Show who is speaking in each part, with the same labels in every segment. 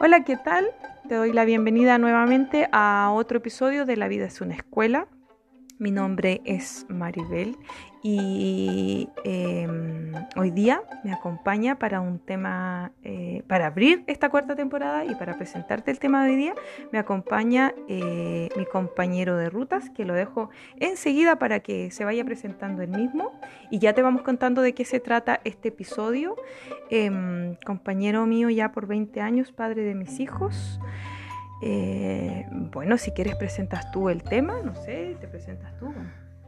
Speaker 1: Hola, ¿qué tal? Te doy la bienvenida nuevamente a otro episodio de La vida es una escuela. Mi nombre es Maribel y em, hoy día me acompaña para un tema, eh, para abrir esta cuarta temporada y para presentarte el tema de hoy día, me acompaña eh, mi compañero de rutas, que lo dejo enseguida para que se vaya presentando el mismo y ya te vamos contando de qué se trata este episodio. Em, compañero mío ya por 20 años, padre de mis hijos. Eh, bueno, si quieres presentas tú el tema, no sé, te presentas tú.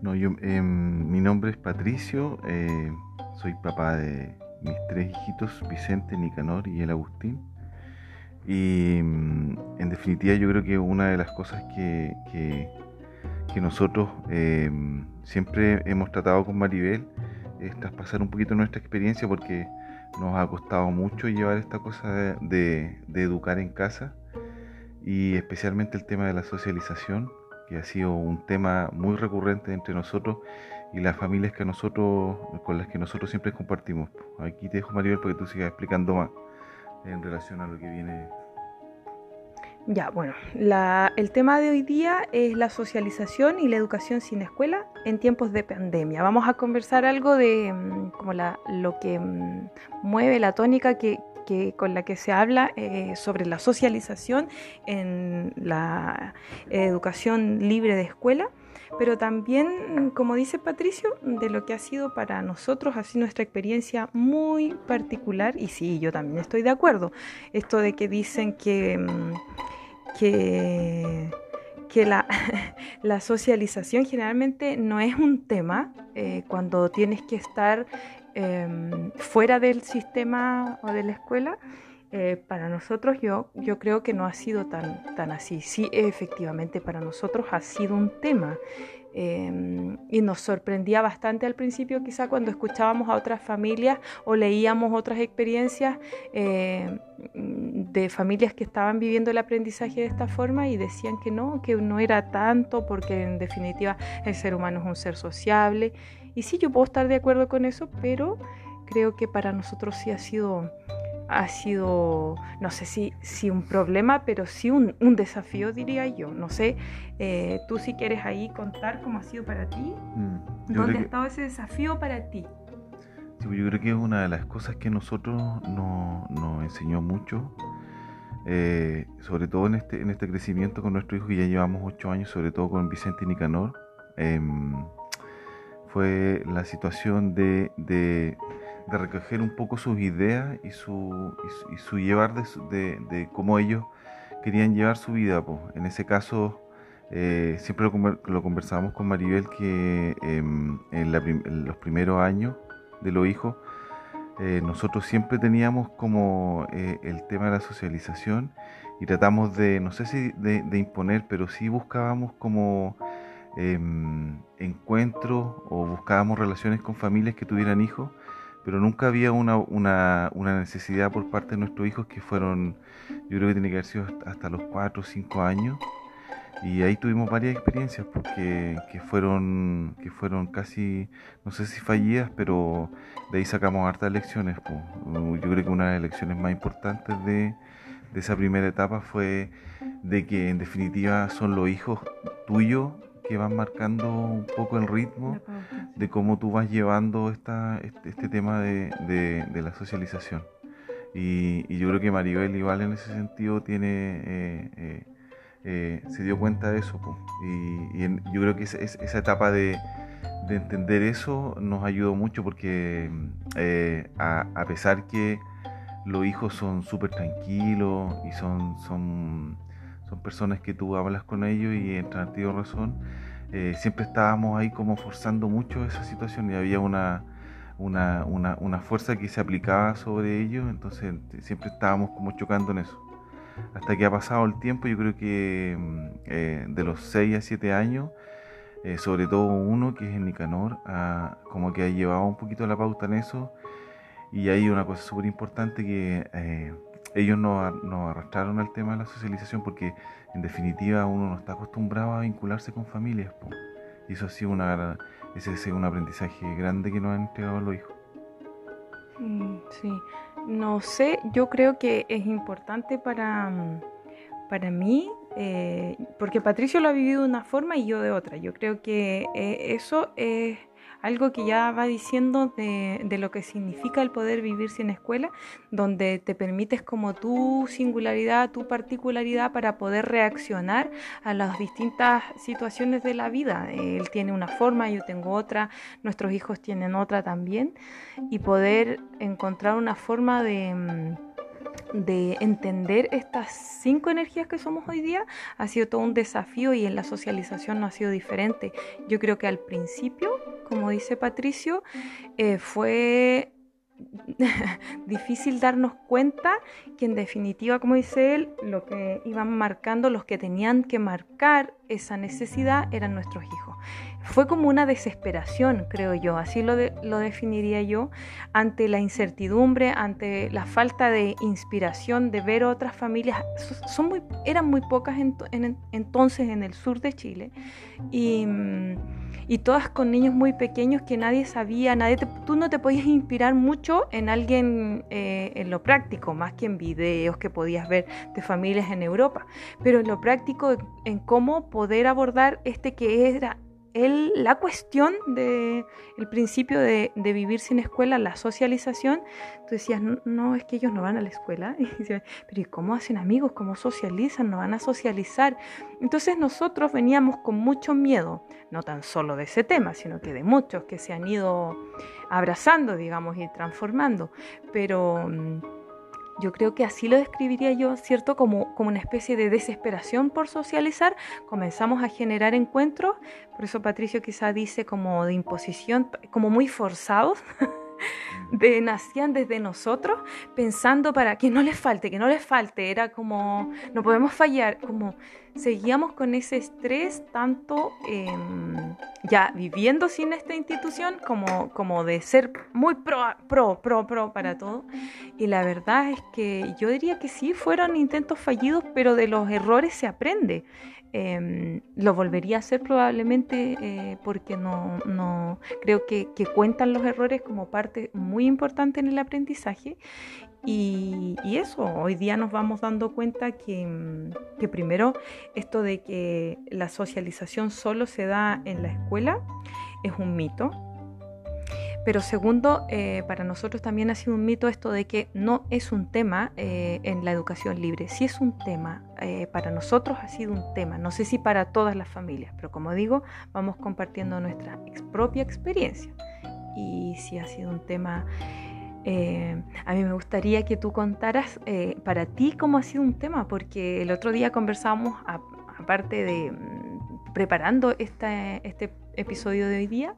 Speaker 2: No, yo, em, mi nombre es Patricio, eh, soy papá de mis tres hijitos, Vicente, Nicanor y el Agustín. Y em, en definitiva yo creo que una de las cosas que, que, nosotros em, siempre hemos tratado con Maribel es traspasar un poquito nuestra experiencia porque nos ha costado mucho llevar esta cosa de educar en casa y especialmente el tema de la socialización, que ha sido un tema muy recurrente entre nosotros y las familias que nosotros, con las que nosotros siempre compartimos. Aquí te dejo Maribel para que tú sigas explicando más en relación a lo que viene.
Speaker 1: Ya, bueno, el tema de hoy día es la socialización y la educación sin escuela en tiempos de pandemia. Vamos a conversar algo de mm, como la, lo que mm, mueve la tónica que, con la que se habla eh, sobre la socialización en la educación libre de escuela, pero también, como dice Patricio, de lo que ha sido para nosotros, así nuestra experiencia muy particular, y sí, yo también estoy de acuerdo, esto de que dicen que, mm, que la, la, socialización generalmente no es un tema eh, cuando tienes que estar Em, fuera del sistema o de la escuela, eh, para nosotros yo, yo creo que no ha sido tan, tan así. Sí, efectivamente, para nosotros ha sido un tema. Em, y nos sorprendía bastante al principio, quizá cuando escuchábamos a otras familias o leíamos otras experiencias eh, de familias que estaban viviendo el aprendizaje de esta forma y decían que no, que no era tanto, porque en definitiva el ser humano es un ser sociable y sí, yo puedo estar de acuerdo con eso, pero creo que para nosotros sí ha sido, ha sido no sé si, si un problema, pero sí un, desafío, diría yo. No sé, eh, tú si quieres ahí contar cómo ha sido para ti, mm, ¿dónde ha estado ese desafío para ti?
Speaker 2: Sí, pues yo creo que es una de las cosas que nosotros nos enseñó mucho, eh, sobre todo en este, en este crecimiento con nuestro hijo, que ya llevamos ocho años, sobre todo con Vicente y Nicanor. Em, fue la situación de, de, recoger un poco sus ideas y su, y su, llevar de, de, cómo ellos querían llevar su vida. En ese caso, eh, siempre lo, lo, conversábamos con Maribel que em, en, los primeros años de los hijos, eh, nosotros siempre teníamos como eh, el tema de la socialización y tratamos de, no sé si de imponer, pero sí buscábamos como Em, encuentros o buscábamos relaciones con familias que tuvieran hijos, pero nunca había una, una, una, necesidad por parte de nuestros hijos que fueron, yo creo que tiene que haber sido hasta los 4 o 5 años. Y ahí tuvimos varias experiencias porque que fueron, que fueron casi, no sé si fallidas, pero de ahí sacamos hartas lecciones. Yo creo que una de las lecciones más importantes de, de esa primera etapa fue de que en definitiva son los hijos tuyos que van marcando un poco el ritmo de cómo tú vas llevando esta, este, este tema de, de, la socialización. Y, yo creo que Maribel igual en ese sentido tiene eh, eh, eh, se dio cuenta de eso. Y, yo creo que esa etapa de, de, entender eso nos ayudó mucho porque a, a, pesar que los hijos son súper tranquilos y son, son son personas que tú hablas con ellos y entran a ti razón. Eh, siempre estábamos ahí como forzando mucho esa situación y había una, una, una, una, fuerza que se aplicaba sobre ellos, entonces siempre estábamos como chocando en eso. Hasta que ha pasado el tiempo, yo creo que mm, eh, de los 6 a 7 años, eh, sobre todo uno que es el Nicanor, como que ha llevado un poquito la pauta en eso. Y hay una cosa súper importante que ellos nos, arrastraron al tema de la socialización porque en definitiva uno no está acostumbrado a vincularse con familias. Y eso ha sido una, ese es un aprendizaje grande que nos han entregado los hijos.
Speaker 1: Sí, sí. no sé, yo creo que es importante para, para mí, eh, porque Patricio lo ha vivido de una forma y yo de otra. Yo creo que eh, eso es algo que ya va diciendo de, de, lo que significa el poder vivir sin escuela, donde te permites como tu singularidad, tu particularidad para poder reaccionar a las distintas situaciones de la vida. Él tiene una forma, yo tengo otra, nuestros hijos tienen otra también, y poder encontrar una forma de mm, de entender estas cinco energías que somos hoy día ha sido todo un desafío y en la socialización no ha sido diferente. Yo creo que al principio, como dice Patricio, eh, fue difícil darnos cuenta que en definitiva, como dice él, lo que iban marcando, los que tenían que marcar esa necesidad eran nuestros hijos. Fue como una desesperación, creo yo, así lo, lo definiría yo, ante la incertidumbre, ante la falta de inspiración de ver otras familias. Son muy, eran muy pocas entonces en el sur de Chile y, y, todas con niños muy pequeños que nadie sabía, nadie tú no te podías inspirar mucho en alguien eh, en lo práctico, más que en videos que podías ver de familias en Europa, pero en lo práctico, en cómo poder abordar este que era el, la cuestión del el principio de, vivir sin escuela, la socialización, tú decías, no, es que ellos no van a la escuela, pero ¿y cómo hacen amigos? ¿Cómo socializan? No van a socializar. Entonces nosotros veníamos con mucho miedo, no tan solo de ese tema, sino que de muchos que se han ido abrazando, digamos, y transformando, pero mm, yo creo que así lo describiría yo, ¿cierto? Como, como una especie de desesperación por socializar. Comenzamos a generar encuentros, por eso Patricio quizá dice como de imposición, como muy forzados. de, nacían desde nosotros pensando para que no les falte, que no les falte, era como, no podemos fallar, como seguíamos con ese estrés tanto em, ya viviendo sin esta institución como, como de ser muy pro, pro, pro, pro para todo. Y la verdad es que yo diría que sí, fueron intentos fallidos, pero de los errores se aprende. Em, lo volvería a hacer probablemente eh, porque no, no creo que, cuentan los errores como parte muy importante en el aprendizaje. Y, y eso, hoy día nos vamos dando cuenta que, que, primero esto de que la socialización solo se da en la escuela es un mito pero segundo, eh, para nosotros también ha sido un mito esto de que no es un tema eh, en la educación libre. Sí es un tema, eh, para nosotros ha sido un tema. No sé si para todas las familias, pero como digo, vamos compartiendo nuestra propia experiencia. Y sí ha sido un tema... a mí me gustaría que tú contaras para ti cómo ha sido un tema, porque el otro día conversábamos, aparte de mm, preparando este episodio de hoy día,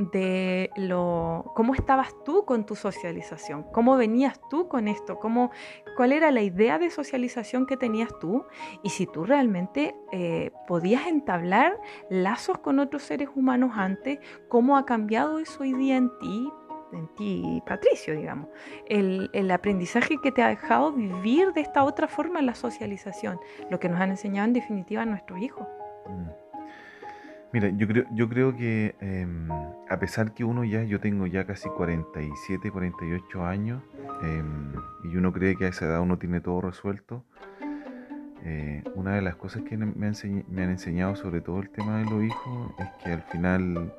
Speaker 1: de lo cómo estabas tú con tu socialización, cómo venías tú con esto, cómo, cuál era la idea de socialización que tenías tú y si tú realmente eh, podías entablar lazos con otros seres humanos antes, cómo ha cambiado eso hoy día en ti, en ti, Patricio, digamos, el, el, aprendizaje que te ha dejado vivir de esta otra forma la socialización, lo que nos han enseñado en definitiva nuestros hijos. Mm.
Speaker 2: Mira, yo creo, yo creo que em, a pesar que uno ya, yo tengo ya casi 47, 48 años, em, y uno cree que a esa edad uno tiene todo resuelto, eh, una de las cosas que me, han enseñado sobre todo el tema de los hijos es que al final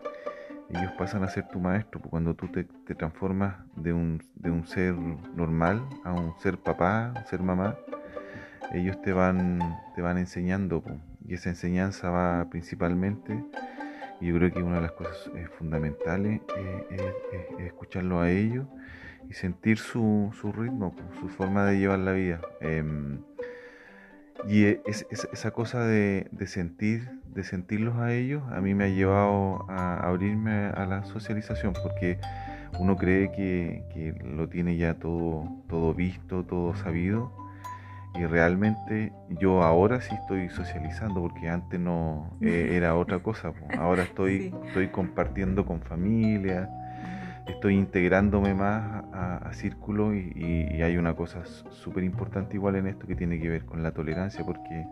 Speaker 2: ellos pasan a ser tu maestro, pues, cuando tú te, transformas de un, de un, ser normal a un ser papá, un ser mamá, ellos te van, te van enseñando. Pues y esa enseñanza va principalmente, y yo creo que una de las cosas eh, fundamentales eh, es, escucharlo a ellos y sentir su, ritmo, su forma de llevar la vida. Em, y e, esa cosa de, sentir, de sentirlos a ellos, a mí me ha llevado a abrirme a la socialización, porque uno cree que, que lo tiene ya todo, todo visto, todo sabido, y realmente yo ahora sí estoy socializando porque antes no eh, era otra cosa. Ahora estoy, estoy compartiendo con familia, estoy integrándome más a, círculos y, hay una cosa súper importante igual en esto que tiene que ver con la tolerancia porque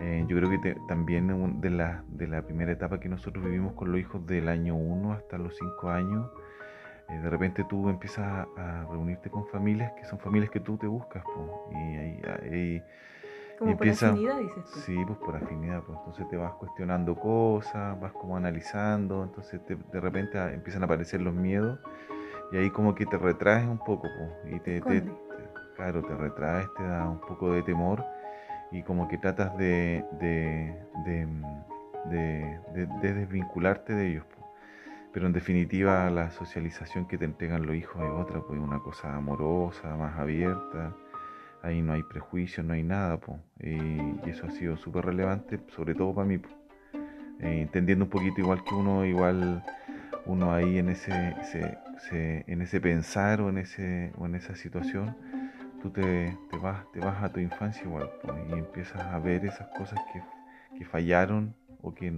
Speaker 2: eh, yo creo que también de la, de la primera etapa que nosotros vivimos con los hijos del año 1 hasta los 5 años, eh, de repente tú empiezas a, reunirte con familias que son familias que tú te buscas, y ahí,
Speaker 1: como por afinidad, dices tú.
Speaker 2: Sí, pues por afinidad, pues entonces te vas cuestionando cosas, vas como analizando, entonces de repente empiezan a aparecer los miedos y ahí como que te retraes un poco, pues, y te, claro, te retraes, te da un poco de temor y como que tratas de, de, de, desvincularte de ellos. Pero en definitiva la socialización que te entregan los hijos es otra, pues una cosa amorosa, más abierta, ahí no hay prejuicios, no hay nada, pues. y eso ha sido súper relevante, sobre todo para mí, eh, entendiendo un poquito igual que uno, igual uno ahí en ese, en ese pensar o en, ese, o en esa situación tú te, vas, te vas a tu infancia igual y empiezas a ver esas cosas que, fallaron o que,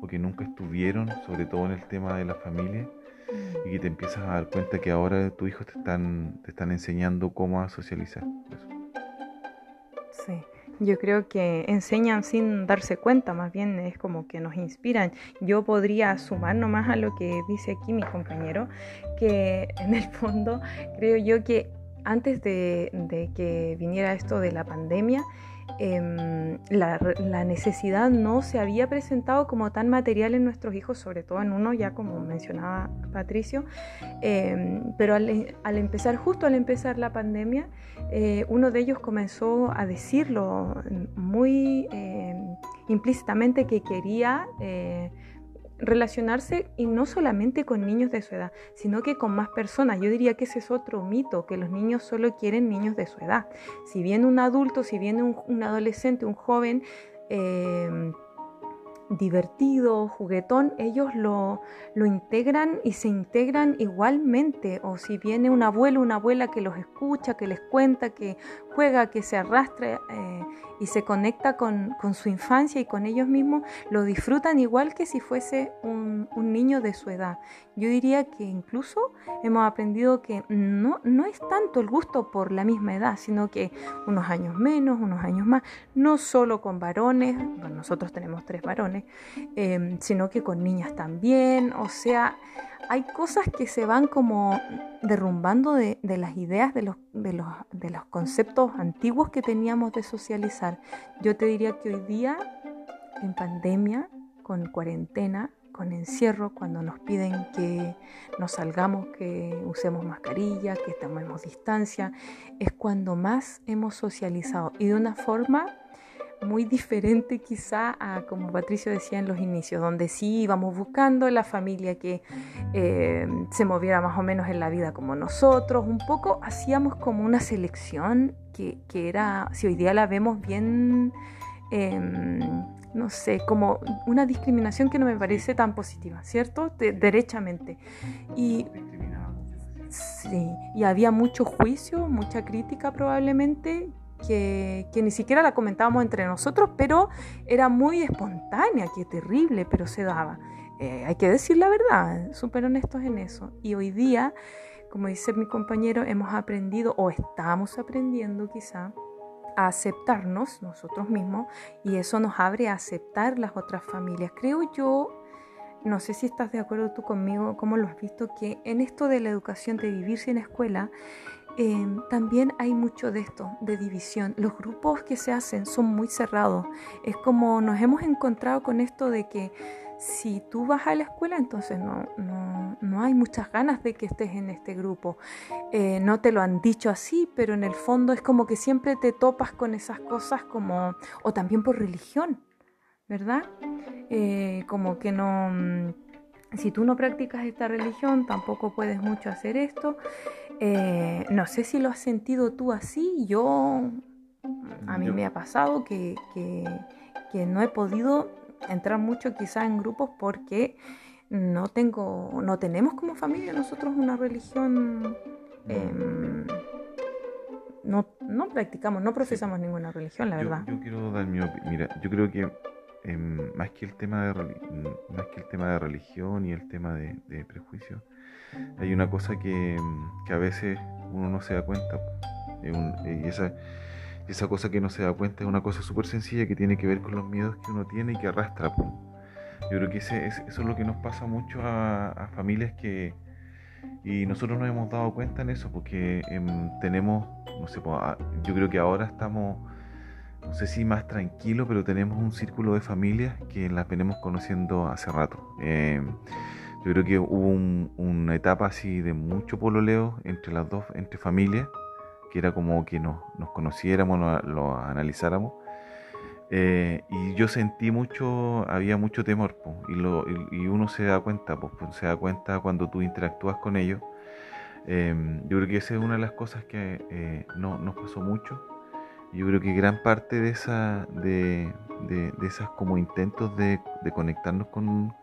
Speaker 2: o que nunca estuvieron, sobre todo en el tema de la familia, y que te empiezas a dar cuenta que ahora tus hijos te están, te están enseñando cómo a socializar.
Speaker 1: Sí. Yo creo que enseñan sin darse cuenta, más bien es como que nos inspiran. Yo podría sumar nomás a lo que dice aquí mi compañero, que en el fondo creo yo que antes de, que viniera esto de la pandemia, em, la, necesidad no se había presentado como tan material en nuestros hijos, sobre todo en uno, ya como mencionaba Patricio, em, pero al, empezar, justo al empezar la pandemia, eh, uno de ellos comenzó a decirlo muy em, implícitamente que quería eh, relacionarse y no solamente con niños de su edad, sino que con más personas. Yo diría que ese es otro mito, que los niños solo quieren niños de su edad. Si viene un adulto, si viene un, adolescente, un joven, eh, divertido, juguetón, ellos lo, lo, integran y se integran igualmente. O si viene un abuelo, una abuela que los escucha, que les cuenta, que juega, que se arrastra eh, y se conecta con, su infancia y con ellos mismos, lo disfrutan igual que si fuese un, niño de su edad. Yo diría que incluso hemos aprendido que no, no es tanto el gusto por la misma edad, sino que unos años menos, unos años más, no solo con varones, nosotros tenemos tres varones, eh, sino que con niñas también, o sea, hay cosas que se van como derrumbando de, las ideas, de los, de, los, de los conceptos antiguos que teníamos de socializar. Yo te diría que hoy día, en pandemia, con cuarentena, con encierro, cuando nos piden que nos salgamos, que usemos mascarilla, que tomemos distancia, es cuando más hemos socializado y de una forma muy diferente quizá a como Patricio decía en los inicios, donde sí íbamos buscando la familia que eh, se moviera más o menos en la vida como nosotros, un poco hacíamos como una selección que, era, si hoy día la vemos bien, em, no sé, como una discriminación que no me parece tan positiva, ¿cierto? derechamente. Y, Sí, y había mucho juicio, mucha crítica probablemente que, ni siquiera la comentábamos entre nosotros, pero era muy espontánea, qué terrible, pero se daba. Eh, hay que decir la verdad, súper honestos en eso. Y hoy día, como dice mi compañero, hemos aprendido o estamos aprendiendo quizá a aceptarnos nosotros mismos y eso nos abre a aceptar las otras familias. Creo yo, no sé si estás de acuerdo tú conmigo, cómo lo has visto, que en esto de la educación de vivir sin escuela, Em, también hay mucho de esto, de división. Los grupos que se hacen son muy cerrados. Es como nos hemos encontrado con esto de que si tú vas a la escuela, entonces no, no, hay muchas ganas de que estés en este grupo. Eh, no te lo han dicho así, pero en el fondo es como que siempre te topas con esas cosas como, o también por religión, ¿verdad? Eh, como que no, mm, si tú no practicas esta religión, tampoco puedes mucho hacer esto. Eh, no sé si lo has sentido tú así, yo a mí me ha pasado que, no he podido entrar mucho quizá en grupos porque no tengo, no tenemos como familia nosotros una religión, em, no, no, practicamos, no profesamos ninguna religión, la verdad.
Speaker 2: Yo quiero dar mi opinión, mira, yo creo que em, más que el tema de más que el tema de religión y el tema de, de prejuicio, hay una cosa que, a veces uno no se da cuenta. Y esa, esa cosa que no se da cuenta es una cosa súper sencilla que tiene que ver con los miedos que uno tiene y que arrastra. Yo creo que ese, eso es lo que nos pasa mucho a, familias que, Y nosotros nos hemos dado cuenta en eso porque em, tenemos, no sé, yo creo que ahora estamos, no sé si más tranquilos, pero tenemos un círculo de familias que las venimos conociendo hace rato. Em, yo creo que hubo una etapa así de mucho pololeo entre las dos, entre familias, que era como que nos, nos conociéramos, lo, analizáramos. Eh, y yo sentí mucho, había mucho temor, y, lo, y, uno se da cuenta, pues, se da cuenta cuando tú interactúas con ellos. Em, yo creo que esa es una de las cosas que eh, no, nos pasó mucho. Yo creo que gran parte de, esa, de, de, de esas como intentos de, de conectarnos con,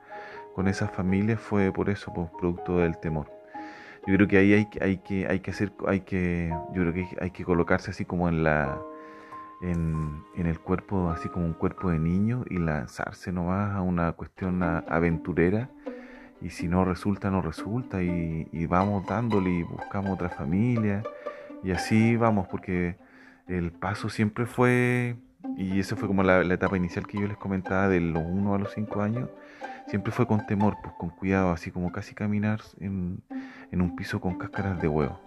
Speaker 2: con esas familias fue por eso, por producto del temor. Yo creo que ahí hay, hay, que, hay que hacer, hay que, yo creo que hay que colocarse así como en la, en, en el cuerpo, así como un cuerpo de niño y lanzarse nomás a una cuestión aventurera. Y si no resulta, no resulta. Y, y, vamos dándole y buscamos otra familia. Y así vamos porque el paso siempre fue y eso fue como la, etapa inicial que yo les comentaba de los 1 a los 5 años siempre fue con temor, pues con cuidado, así como casi caminar en, un piso con cáscaras de huevo.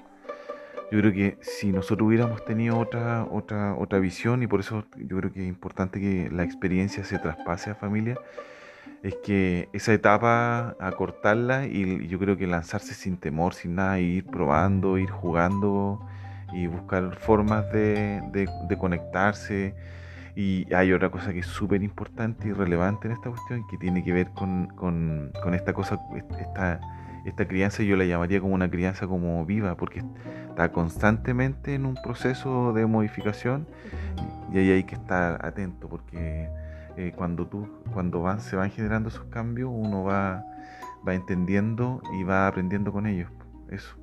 Speaker 2: Yo creo que si nosotros hubiéramos tenido otra, otra, otra visión, y por eso yo creo que es importante que la experiencia se traspase a familia, es que esa etapa acortarla y yo creo que lanzarse sin temor, sin nada, ir probando, ir jugando y buscar formas de, de conectarse y hay otra cosa que es súper importante y relevante en esta cuestión que tiene que ver con, con, esta cosa, esta, esta crianza yo la llamaría como una crianza como viva, porque está constantemente en un proceso de modificación y ahí hay que estar atento porque eh, cuando tú, cuando van, se van generando esos cambios, uno va, va entendiendo y va aprendiendo con ellos. Eso.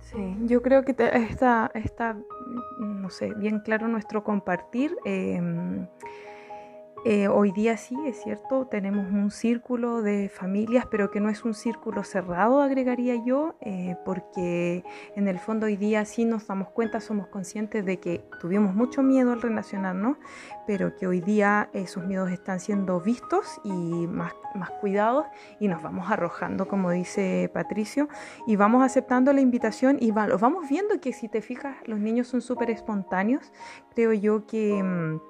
Speaker 1: Sí, yo creo que está, está, no sé, bien claro nuestro compartir. Em, eh, hoy día sí, es cierto, tenemos un círculo de familias, pero que no es un círculo cerrado, agregaría yo, eh, porque en el fondo hoy día sí nos damos cuenta, somos conscientes de que tuvimos mucho miedo al relacionarnos, pero que hoy día esos miedos están siendo vistos y más, cuidados y nos vamos arrojando, como dice Patricio, y vamos aceptando la invitación y va, vamos viendo que si te fijas, los niños son súper espontáneos. Creo yo que...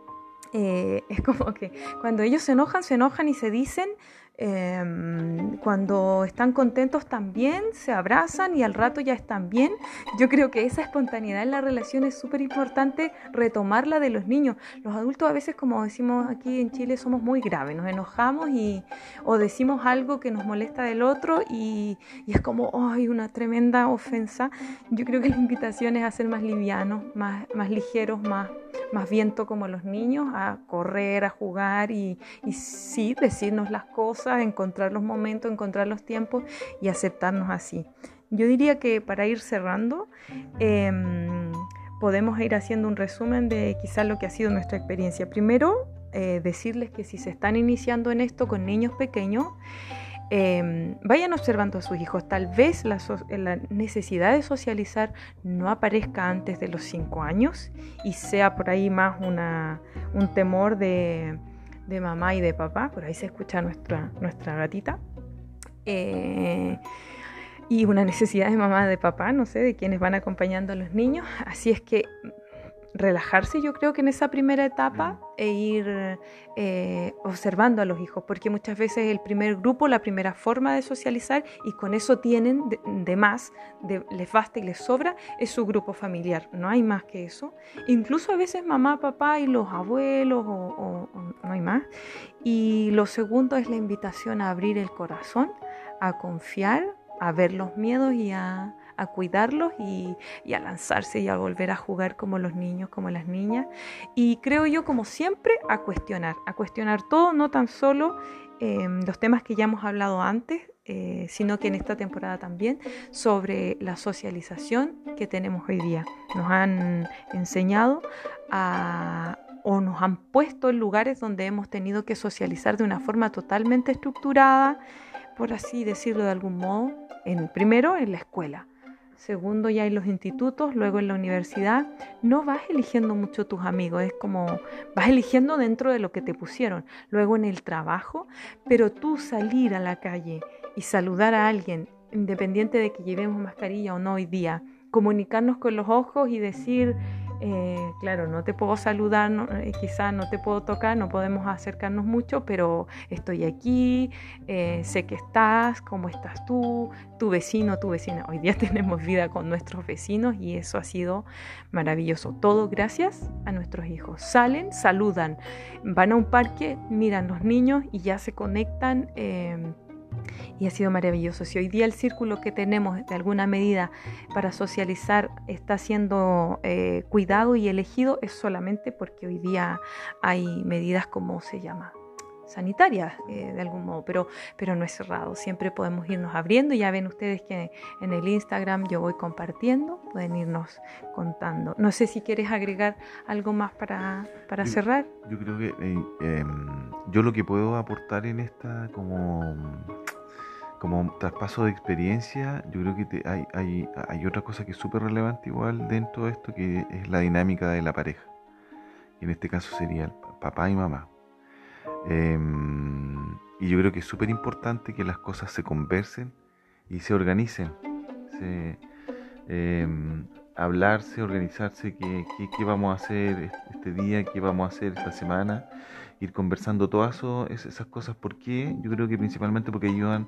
Speaker 1: Eh, es como que cuando ellos se enojan, se enojan y se dicen, em, cuando están contentos también, se abrazan y al rato ya están bien. Yo creo que esa espontaneidad en la relación es súper importante retomarla de los niños. Los adultos a veces, como decimos aquí en Chile, somos muy graves, nos enojamos y, o decimos algo que nos molesta del otro y, y es como, ¡ay, una tremenda ofensa! Yo creo que la invitación es a ser más livianos, más, más ligeros, más más viento como los niños, a correr, a jugar y, sí, decirnos las cosas, encontrar los momentos, encontrar los tiempos y aceptarnos así. Yo diría que para ir cerrando, em, podemos ir haciendo un resumen de quizás lo que ha sido nuestra experiencia. Primero, eh, decirles que si se están iniciando en esto con niños pequeños, Em, vayan observando a sus hijos. Tal vez la, necesidad de socializar no aparezca antes de los 5 años y sea por ahí más una, un temor de, mamá y de papá. Por ahí se escucha nuestra, nuestra gatita. Eh, y una necesidad de mamá, de papá, no sé, de quienes van acompañando a los niños. Así es que relajarse yo creo que en esa primera etapa e ir eh, observando a los hijos, porque muchas veces el primer grupo, la primera forma de socializar y con eso tienen de, más, les basta y les sobra, es su grupo familiar, no hay más que eso. Incluso a veces mamá, papá y los abuelos o no hay más. Y lo segundo es la invitación a abrir el corazón, a confiar, a ver los miedos y a a cuidarlos y, a lanzarse y a volver a jugar como los niños, como las niñas. Y creo yo, como siempre, a cuestionar, a cuestionar todo, no tan solo em, los temas que ya hemos hablado antes, eh, sino que en esta temporada también sobre la socialización que tenemos hoy día. Nos han enseñado o nos han puesto en lugares donde hemos tenido que socializar de una forma totalmente estructurada, por así decirlo de algún modo, en, primero en la escuela, segundo ya en los institutos, luego en la universidad, no vas eligiendo mucho tus amigos, es como vas eligiendo dentro de lo que te pusieron, luego en el trabajo, pero tú salir a la calle y saludar a alguien independiente de que llevemos mascarilla o no hoy día, comunicarnos con los ojos y decir, eh, claro, no te puedo saludar, eh, quizás no te puedo tocar, no podemos acercarnos mucho, pero estoy aquí, eh, sé que estás, cómo estás tú, tu vecino, tu vecina. Hoy día tenemos vida con nuestros vecinos y eso ha sido maravilloso. Todo gracias a nuestros hijos. Salen, saludan, van a un parque, miran los niños y ya se conectan y ha sido maravilloso. Si hoy día el círculo que tenemos de alguna medida para socializar está siendo eh, cuidado y elegido, es solamente porque hoy día hay medidas como se llama sanitarias eh, de algún modo, pero, pero no es cerrado. Siempre podemos irnos abriendo. Ya ven ustedes que en el Instagram yo voy compartiendo, pueden irnos contando. No sé si quieres agregar algo más para, para cerrar.
Speaker 2: Yo creo que eh, em, yo lo que puedo aportar en esta como como traspaso de experiencia, yo creo que hay, hay, hay, otra cosa que es súper relevante igual dentro de esto, que es la dinámica de la pareja. Y en este caso sería papá y mamá. Em, y yo creo que es súper importante que las cosas se conversen y se organicen. Em, hablarse, organizarse, qué, qué, vamos a hacer este día, qué vamos a hacer esta semana, ir conversando todas esas cosas. ¿Por qué? Yo creo que principalmente porque ayudan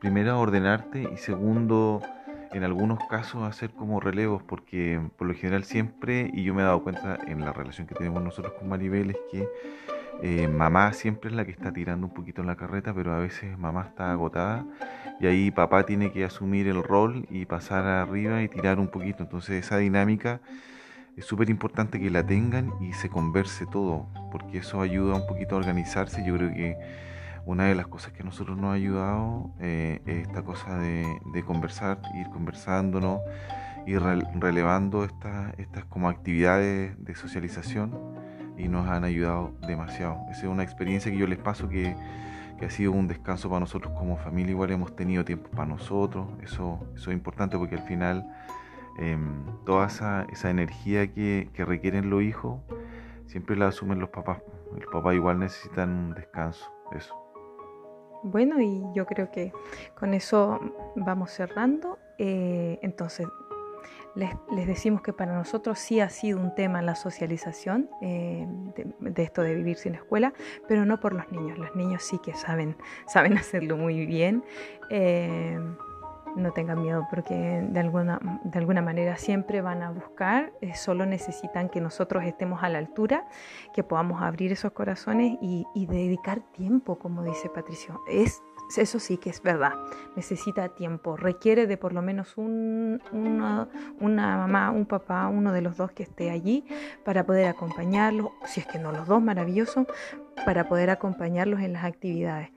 Speaker 2: primero ordenarte y segundo en algunos casos hacer como relevos porque por lo general siempre y yo me he dado cuenta en la relación que tenemos nosotros con Maribel es que eh, mamá siempre es la que está tirando un poquito en la carreta pero a veces mamá está agotada y ahí papá tiene que asumir el rol y pasar arriba y tirar un poquito. Entonces esa dinámica es súper importante que la tengan y se converse todo porque eso ayuda un poquito a organizarse. Yo creo que una de las cosas que a nosotros nos ha ayudado eh, es esta cosa de, conversar, ir conversándonos, ir relevando estas, estas como actividades de socialización y nos han ayudado demasiado. Esa es una experiencia que yo les paso que, ha sido un descanso para nosotros como familia, igual hemos tenido tiempo para nosotros, eso, eso es importante porque al final em, toda esa, esa energía que, requieren los hijos siempre la asumen los papás. Los papás igual necesitan un descanso, eso.
Speaker 1: Bueno, y yo creo que con eso vamos cerrando. Eh, entonces, les, decimos que para nosotros sí ha sido un tema la socialización eh, de, esto de vivir sin escuela, pero no por los niños. Los niños sí que saben, saben hacerlo muy bien. Eh, no tengan miedo porque de alguna, de alguna manera siempre van a buscar, eh, solo necesitan que nosotros estemos a la altura, que podamos abrir esos corazones y, dedicar tiempo, como dice Patricio. Es, eso sí que es verdad, necesita tiempo, requiere de por lo menos un, una, una mamá, un papá, uno de los dos que esté allí para poder acompañarlos, si es que no los dos, maravilloso, para poder acompañarlos en las actividades.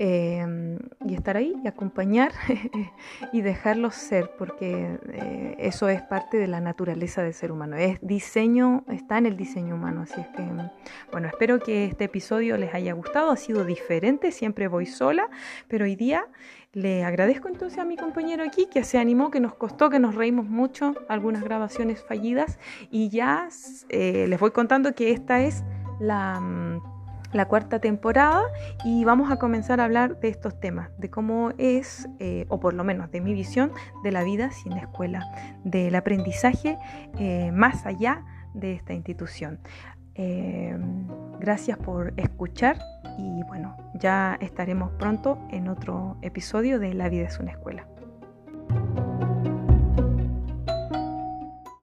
Speaker 1: Em, y estar ahí y acompañar y dejarlos ser, porque eh, eso es parte de la naturaleza del ser humano. Es diseño, está en el diseño humano. Así es que, bueno, espero que este episodio les haya gustado. Ha sido diferente, siempre voy sola, pero hoy día le agradezco entonces a mi compañero aquí que se animó, que nos costó, que nos reímos mucho, algunas grabaciones fallidas y ya eh, les voy contando que esta es la mm, la cuarta temporada y vamos a comenzar a hablar de estos temas, de cómo es, eh, o por lo menos de mi visión, de la vida sin escuela, del aprendizaje eh, más allá de esta institución. Eh, gracias por escuchar y bueno, ya estaremos pronto en otro episodio de La vida es una escuela.